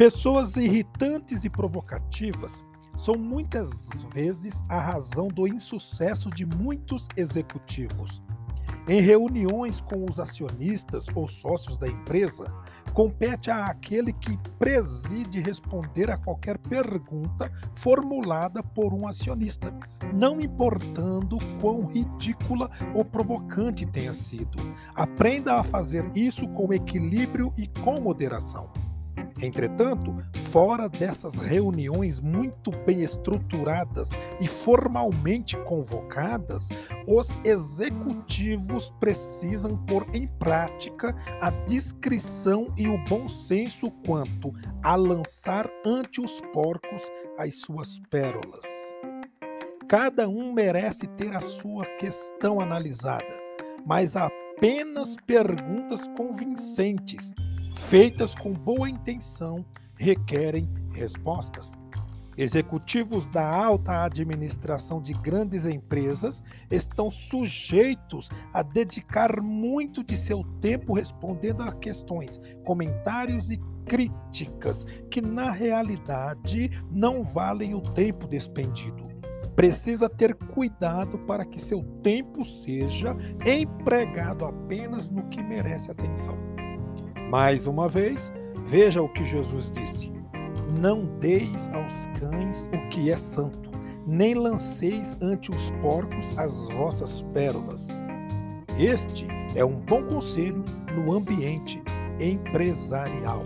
Pessoas irritantes e provocativas são muitas vezes a razão do insucesso de muitos executivos. Em reuniões com os acionistas ou sócios da empresa, compete àquele que preside responder a qualquer pergunta formulada por um acionista, não importando quão ridícula ou provocante tenha sido. Aprenda a fazer isso com equilíbrio e com moderação. Entretanto, fora dessas reuniões muito bem estruturadas e formalmente convocadas, os executivos precisam pôr em prática a discrição e o bom senso quanto a lançar ante os porcos as suas pérolas. Cada um merece ter a sua questão analisada, mas apenas perguntas convincentes feitas com boa intenção, requerem respostas. Executivos da alta administração de grandes empresas estão sujeitos a dedicar muito de seu tempo respondendo a questões, comentários e críticas que, na realidade, não valem o tempo despendido. Precisa ter cuidado para que seu tempo seja empregado apenas no que merece atenção. Mais uma vez, veja o que Jesus disse: Não deis aos cães o que é santo, nem lanceis ante os porcos as vossas pérolas. Este é um bom conselho no ambiente empresarial.